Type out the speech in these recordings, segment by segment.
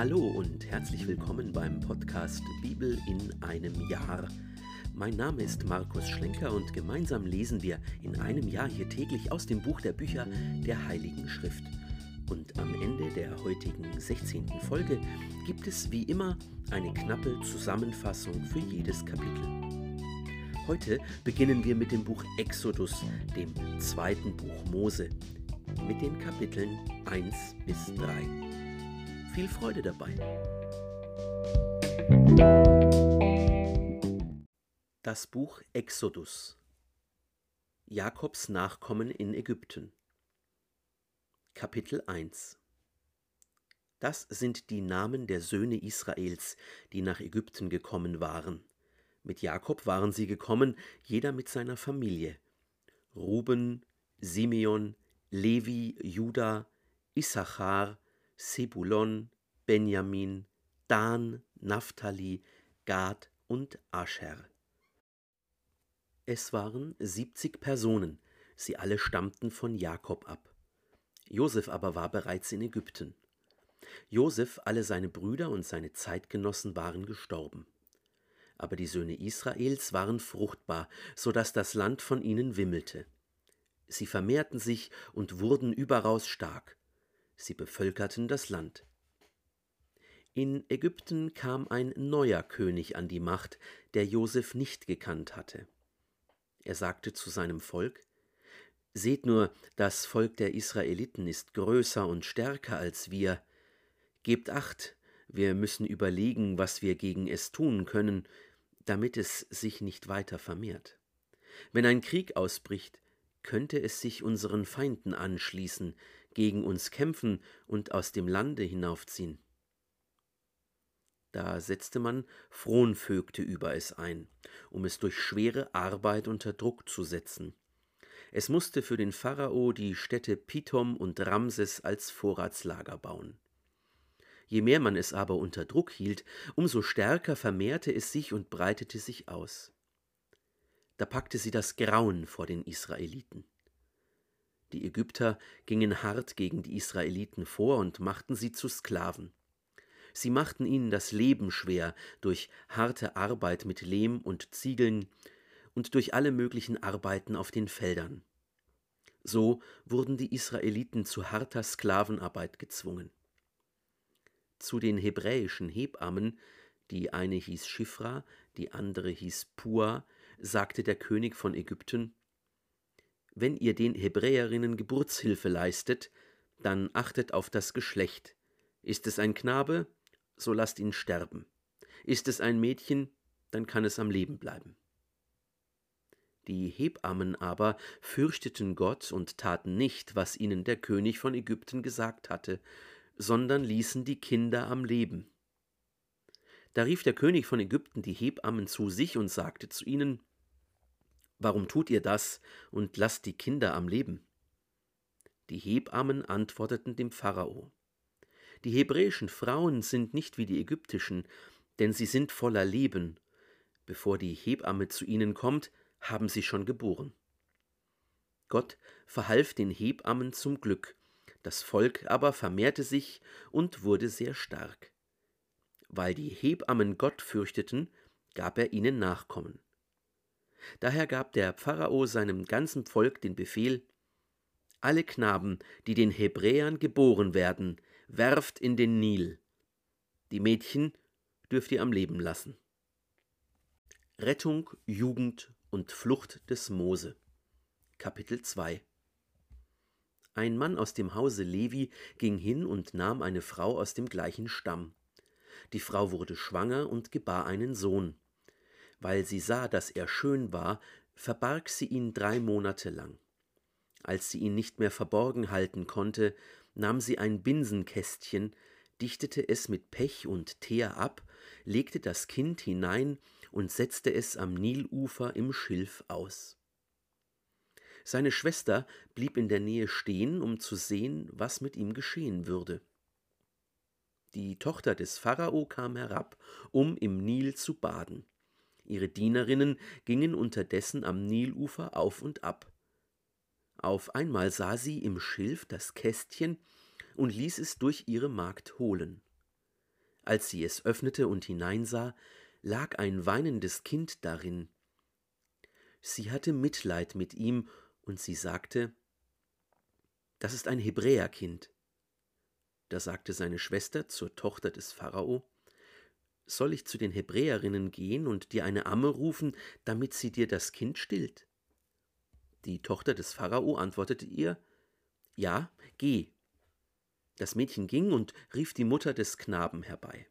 Hallo und herzlich willkommen beim Podcast Bibel in einem Jahr. Mein Name ist Markus Schlenker und gemeinsam lesen wir in einem Jahr hier täglich aus dem Buch der Bücher der Heiligen Schrift. Und am Ende der heutigen 16. Folge gibt es wie immer eine knappe Zusammenfassung für jedes Kapitel. Heute beginnen wir mit dem Buch Exodus, dem zweiten Buch Mose, mit den Kapiteln 1 bis 3. Viel Freude dabei. Das Buch Exodus Jakobs Nachkommen in Ägypten Kapitel 1 Das sind die Namen der Söhne Israels, die nach Ägypten gekommen waren. Mit Jakob waren sie gekommen, jeder mit seiner Familie. Ruben, Simeon, Levi, Juda, Issachar, Sebulon, Benjamin, Dan, Naphtali, Gad und Ascher. Es waren siebzig Personen, sie alle stammten von Jakob ab. Josef aber war bereits in Ägypten. Josef, alle seine Brüder und seine Zeitgenossen waren gestorben. Aber die Söhne Israels waren fruchtbar, so dass das Land von ihnen wimmelte. Sie vermehrten sich und wurden überaus stark sie bevölkerten das Land. In Ägypten kam ein neuer König an die Macht, der Josef nicht gekannt hatte. Er sagte zu seinem Volk Seht nur, das Volk der Israeliten ist größer und stärker als wir. Gebt acht, wir müssen überlegen, was wir gegen es tun können, damit es sich nicht weiter vermehrt. Wenn ein Krieg ausbricht, könnte es sich unseren Feinden anschließen, gegen uns kämpfen und aus dem Lande hinaufziehen. Da setzte man Fronvögte über es ein, um es durch schwere Arbeit unter Druck zu setzen. Es musste für den Pharao die Städte Pithom und Ramses als Vorratslager bauen. Je mehr man es aber unter Druck hielt, umso stärker vermehrte es sich und breitete sich aus. Da packte sie das Grauen vor den Israeliten. Die Ägypter gingen hart gegen die Israeliten vor und machten sie zu Sklaven. Sie machten ihnen das Leben schwer durch harte Arbeit mit Lehm und Ziegeln und durch alle möglichen Arbeiten auf den Feldern. So wurden die Israeliten zu harter Sklavenarbeit gezwungen. Zu den hebräischen Hebammen, die eine hieß Schifra, die andere hieß Pua, sagte der König von Ägypten, wenn ihr den Hebräerinnen Geburtshilfe leistet, dann achtet auf das Geschlecht. Ist es ein Knabe, so lasst ihn sterben. Ist es ein Mädchen, dann kann es am Leben bleiben. Die Hebammen aber fürchteten Gott und taten nicht, was ihnen der König von Ägypten gesagt hatte, sondern ließen die Kinder am Leben. Da rief der König von Ägypten die Hebammen zu sich und sagte zu ihnen Warum tut ihr das und lasst die Kinder am Leben? Die Hebammen antworteten dem Pharao. Die hebräischen Frauen sind nicht wie die ägyptischen, denn sie sind voller Leben. Bevor die Hebamme zu ihnen kommt, haben sie schon geboren. Gott verhalf den Hebammen zum Glück, das Volk aber vermehrte sich und wurde sehr stark. Weil die Hebammen Gott fürchteten, gab er ihnen Nachkommen. Daher gab der Pharao seinem ganzen Volk den Befehl, alle Knaben, die den Hebräern geboren werden, werft in den Nil. Die Mädchen dürft ihr am Leben lassen. Rettung, Jugend und Flucht des Mose. Kapitel 2 Ein Mann aus dem Hause Levi ging hin und nahm eine Frau aus dem gleichen Stamm. Die Frau wurde schwanger und gebar einen Sohn. Weil sie sah, dass er schön war, verbarg sie ihn drei Monate lang. Als sie ihn nicht mehr verborgen halten konnte, nahm sie ein Binsenkästchen, dichtete es mit Pech und Teer ab, legte das Kind hinein und setzte es am Nilufer im Schilf aus. Seine Schwester blieb in der Nähe stehen, um zu sehen, was mit ihm geschehen würde. Die Tochter des Pharao kam herab, um im Nil zu baden. Ihre Dienerinnen gingen unterdessen am Nilufer auf und ab. Auf einmal sah sie im Schilf das Kästchen und ließ es durch ihre Magd holen. Als sie es öffnete und hineinsah, lag ein weinendes Kind darin. Sie hatte Mitleid mit ihm, und sie sagte, Das ist ein Hebräerkind. Da sagte seine Schwester zur Tochter des Pharao, Soll ich zu den Hebräerinnen gehen und dir eine Amme rufen, damit sie dir das Kind stillt? Die Tochter des Pharao antwortete ihr, Ja, geh. Das Mädchen ging und rief die Mutter des Knaben herbei.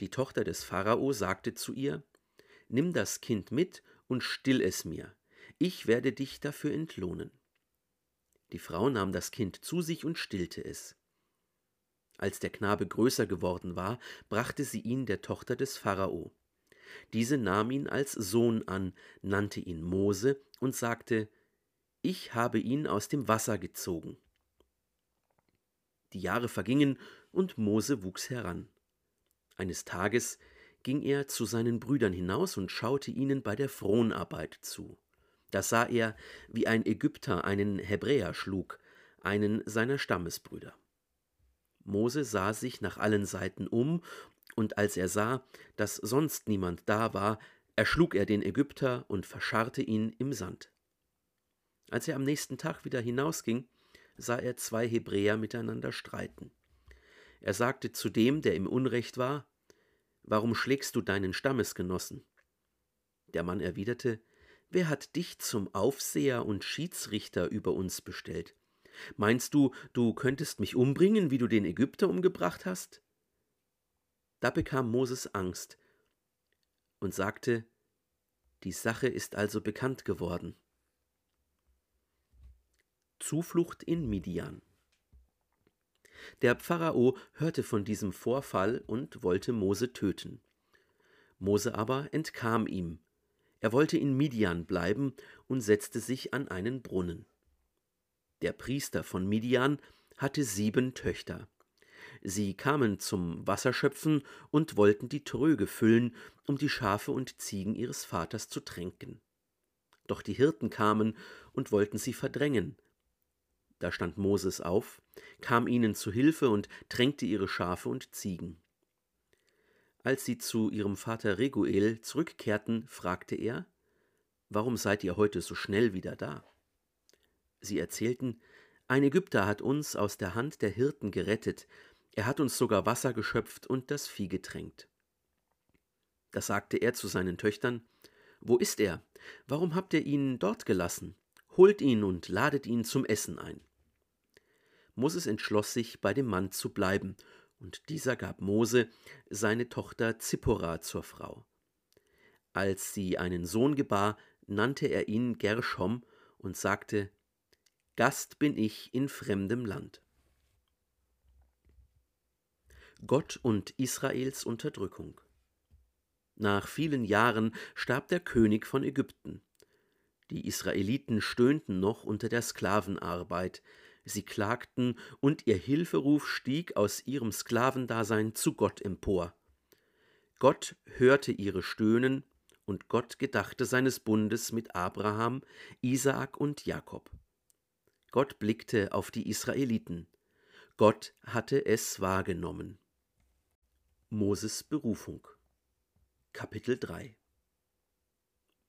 Die Tochter des Pharao sagte zu ihr, Nimm das Kind mit und still es mir, ich werde dich dafür entlohnen. Die Frau nahm das Kind zu sich und stillte es. Als der Knabe größer geworden war, brachte sie ihn der Tochter des Pharao. Diese nahm ihn als Sohn an, nannte ihn Mose und sagte, Ich habe ihn aus dem Wasser gezogen. Die Jahre vergingen und Mose wuchs heran. Eines Tages ging er zu seinen Brüdern hinaus und schaute ihnen bei der Fronarbeit zu. Da sah er, wie ein Ägypter einen Hebräer schlug, einen seiner Stammesbrüder. Mose sah sich nach allen Seiten um, und als er sah, dass sonst niemand da war, erschlug er den Ägypter und verscharrte ihn im Sand. Als er am nächsten Tag wieder hinausging, sah er zwei Hebräer miteinander streiten. Er sagte zu dem, der im Unrecht war, Warum schlägst du deinen Stammesgenossen? Der Mann erwiderte, Wer hat dich zum Aufseher und Schiedsrichter über uns bestellt? Meinst du, du könntest mich umbringen, wie du den Ägypter umgebracht hast? Da bekam Moses Angst und sagte, Die Sache ist also bekannt geworden. Zuflucht in Midian. Der Pharao hörte von diesem Vorfall und wollte Mose töten. Mose aber entkam ihm. Er wollte in Midian bleiben und setzte sich an einen Brunnen. Der Priester von Midian hatte sieben Töchter. Sie kamen zum Wasserschöpfen und wollten die Tröge füllen, um die Schafe und Ziegen ihres Vaters zu tränken. Doch die Hirten kamen und wollten sie verdrängen, da stand Moses auf, kam ihnen zu Hilfe und tränkte ihre Schafe und Ziegen. Als sie zu ihrem Vater Reguel zurückkehrten, fragte er, Warum seid ihr heute so schnell wieder da? Sie erzählten, ein Ägypter hat uns aus der Hand der Hirten gerettet, er hat uns sogar Wasser geschöpft und das Vieh getränkt. Da sagte er zu seinen Töchtern, Wo ist er? Warum habt ihr ihn dort gelassen? Holt ihn und ladet ihn zum Essen ein. Moses entschloss sich, bei dem Mann zu bleiben, und dieser gab Mose seine Tochter Zippora zur Frau. Als sie einen Sohn gebar, nannte er ihn Gershom und sagte, Gast bin ich in fremdem Land. Gott und Israels Unterdrückung. Nach vielen Jahren starb der König von Ägypten. Die Israeliten stöhnten noch unter der Sklavenarbeit, sie klagten, und ihr Hilferuf stieg aus ihrem Sklavendasein zu Gott empor. Gott hörte ihre Stöhnen, und Gott gedachte seines Bundes mit Abraham, Isaak und Jakob. Gott blickte auf die Israeliten. Gott hatte es wahrgenommen. Moses Berufung Kapitel 3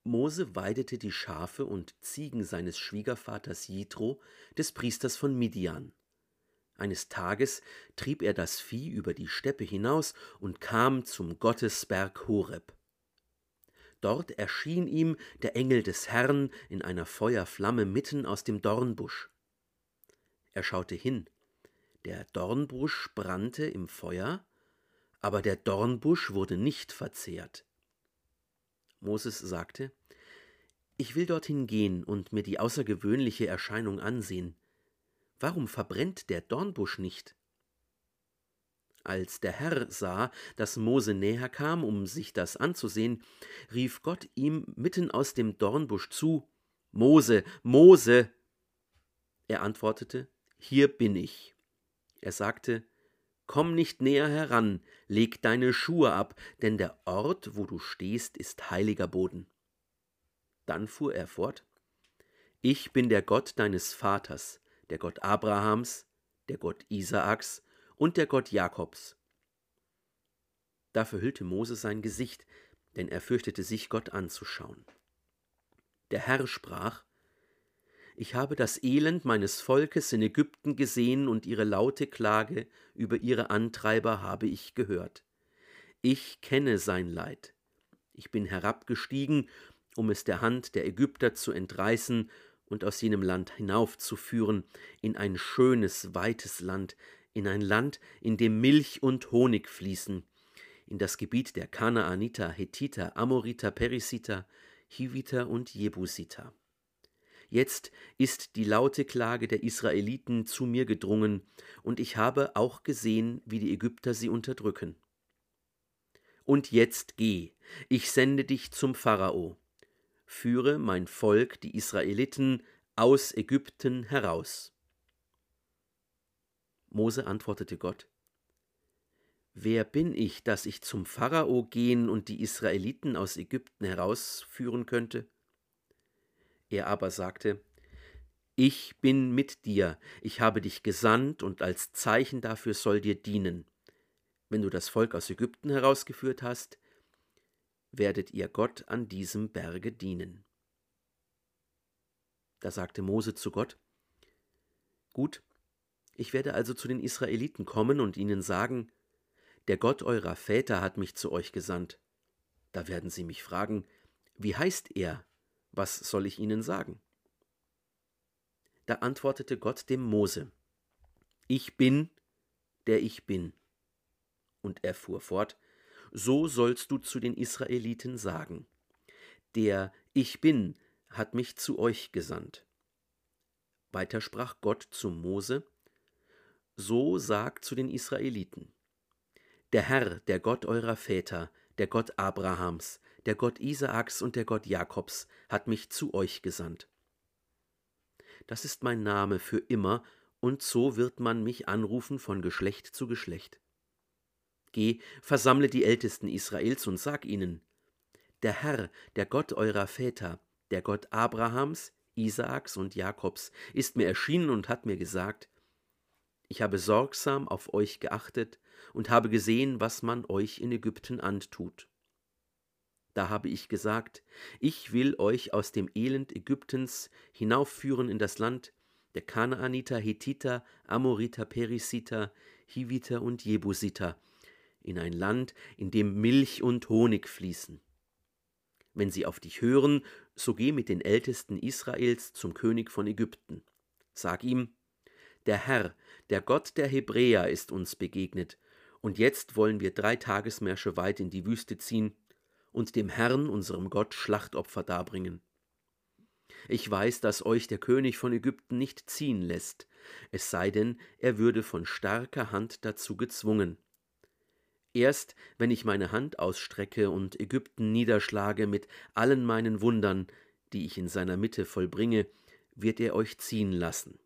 Mose weidete die Schafe und Ziegen seines Schwiegervaters Jitro, des Priesters von Midian. Eines Tages trieb er das Vieh über die Steppe hinaus und kam zum Gottesberg Horeb. Dort erschien ihm der Engel des Herrn in einer Feuerflamme mitten aus dem Dornbusch. Er schaute hin. Der Dornbusch brannte im Feuer, aber der Dornbusch wurde nicht verzehrt. Moses sagte, Ich will dorthin gehen und mir die außergewöhnliche Erscheinung ansehen. Warum verbrennt der Dornbusch nicht? Als der Herr sah, dass Mose näher kam, um sich das anzusehen, rief Gott ihm mitten aus dem Dornbusch zu Mose, Mose. Er antwortete Hier bin ich. Er sagte Komm nicht näher heran, leg deine Schuhe ab, denn der Ort, wo du stehst, ist heiliger Boden. Dann fuhr er fort Ich bin der Gott deines Vaters, der Gott Abrahams, der Gott Isaaks und der Gott Jakobs. Da verhüllte Mose sein Gesicht, denn er fürchtete sich, Gott anzuschauen. Der Herr sprach, Ich habe das Elend meines Volkes in Ägypten gesehen und ihre laute Klage über ihre Antreiber habe ich gehört. Ich kenne sein Leid. Ich bin herabgestiegen, um es der Hand der Ägypter zu entreißen und aus jenem Land hinaufzuführen in ein schönes, weites Land, in ein Land, in dem Milch und Honig fließen, in das Gebiet der Kanaaniter, Hethiter, Amoriter, Perisiter, Hiviter und Jebusiter. Jetzt ist die laute Klage der Israeliten zu mir gedrungen, und ich habe auch gesehen, wie die Ägypter sie unterdrücken. Und jetzt geh, ich sende dich zum Pharao. Führe mein Volk, die Israeliten, aus Ägypten heraus. Mose antwortete Gott, Wer bin ich, dass ich zum Pharao gehen und die Israeliten aus Ägypten herausführen könnte? Er aber sagte, Ich bin mit dir, ich habe dich gesandt und als Zeichen dafür soll dir dienen. Wenn du das Volk aus Ägypten herausgeführt hast, werdet ihr Gott an diesem Berge dienen. Da sagte Mose zu Gott, Gut, ich werde also zu den Israeliten kommen und ihnen sagen, der Gott eurer Väter hat mich zu euch gesandt. Da werden sie mich fragen, wie heißt er? Was soll ich ihnen sagen? Da antwortete Gott dem Mose, Ich bin, der ich bin. Und er fuhr fort, So sollst du zu den Israeliten sagen, Der Ich bin hat mich zu euch gesandt. Weiter sprach Gott zu Mose, So sag zu den Israeliten, der Herr, der Gott eurer Väter, der Gott Abrahams, der Gott Isaaks und der Gott Jakobs, hat mich zu euch gesandt. Das ist mein Name für immer, und so wird man mich anrufen von Geschlecht zu Geschlecht. Geh, versammle die Ältesten Israels und sag ihnen, der Herr, der Gott eurer Väter, der Gott Abrahams, Isaaks und Jakobs, ist mir erschienen und hat mir gesagt, ich habe sorgsam auf euch geachtet und habe gesehen, was man euch in Ägypten antut. Da habe ich gesagt, ich will euch aus dem Elend Ägyptens hinaufführen in das Land der Kanaaniter, Hethiter, Amoriter, Perisiter, Hiviter und Jebusiter, in ein Land, in dem Milch und Honig fließen. Wenn sie auf dich hören, so geh mit den Ältesten Israels zum König von Ägypten. Sag ihm, der Herr, der Gott der Hebräer, ist uns begegnet, und jetzt wollen wir drei Tagesmärsche weit in die Wüste ziehen und dem Herrn, unserem Gott, Schlachtopfer darbringen. Ich weiß, dass euch der König von Ägypten nicht ziehen lässt, es sei denn, er würde von starker Hand dazu gezwungen. Erst wenn ich meine Hand ausstrecke und Ägypten niederschlage mit allen meinen Wundern, die ich in seiner Mitte vollbringe, wird er euch ziehen lassen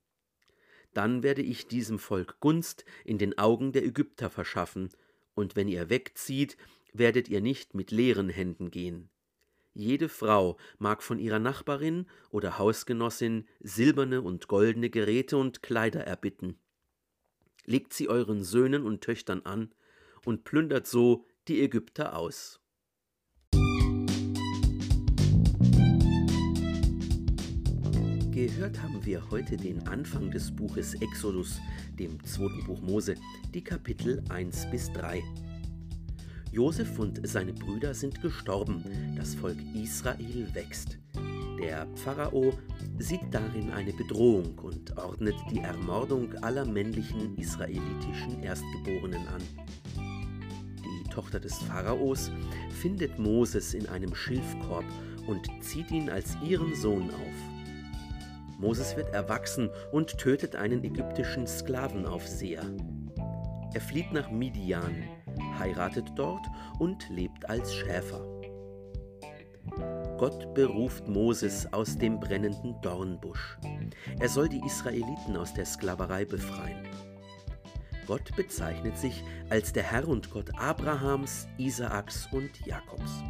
dann werde ich diesem Volk Gunst in den Augen der Ägypter verschaffen, und wenn ihr wegzieht, werdet ihr nicht mit leeren Händen gehen. Jede Frau mag von ihrer Nachbarin oder Hausgenossin silberne und goldene Geräte und Kleider erbitten. Legt sie euren Söhnen und Töchtern an und plündert so die Ägypter aus. Gehört haben wir heute den Anfang des Buches Exodus, dem zweiten Buch Mose, die Kapitel 1 bis 3. Josef und seine Brüder sind gestorben, das Volk Israel wächst. Der Pharao sieht darin eine Bedrohung und ordnet die Ermordung aller männlichen israelitischen Erstgeborenen an. Die Tochter des Pharaos findet Moses in einem Schilfkorb und zieht ihn als ihren Sohn auf. Moses wird erwachsen und tötet einen ägyptischen Sklavenaufseher. Er flieht nach Midian, heiratet dort und lebt als Schäfer. Gott beruft Moses aus dem brennenden Dornbusch. Er soll die Israeliten aus der Sklaverei befreien. Gott bezeichnet sich als der Herr und Gott Abrahams, Isaaks und Jakobs.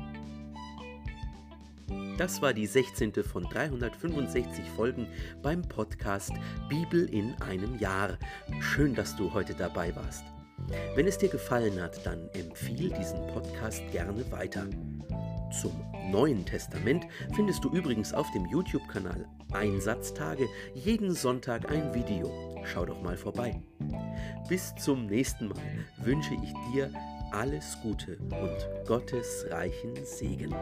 Das war die 16. von 365 Folgen beim Podcast Bibel in einem Jahr. Schön, dass du heute dabei warst. Wenn es dir gefallen hat, dann empfiehl diesen Podcast gerne weiter. Zum Neuen Testament findest du übrigens auf dem YouTube-Kanal Einsatztage jeden Sonntag ein Video. Schau doch mal vorbei. Bis zum nächsten Mal wünsche ich dir alles Gute und Gottes reichen Segen.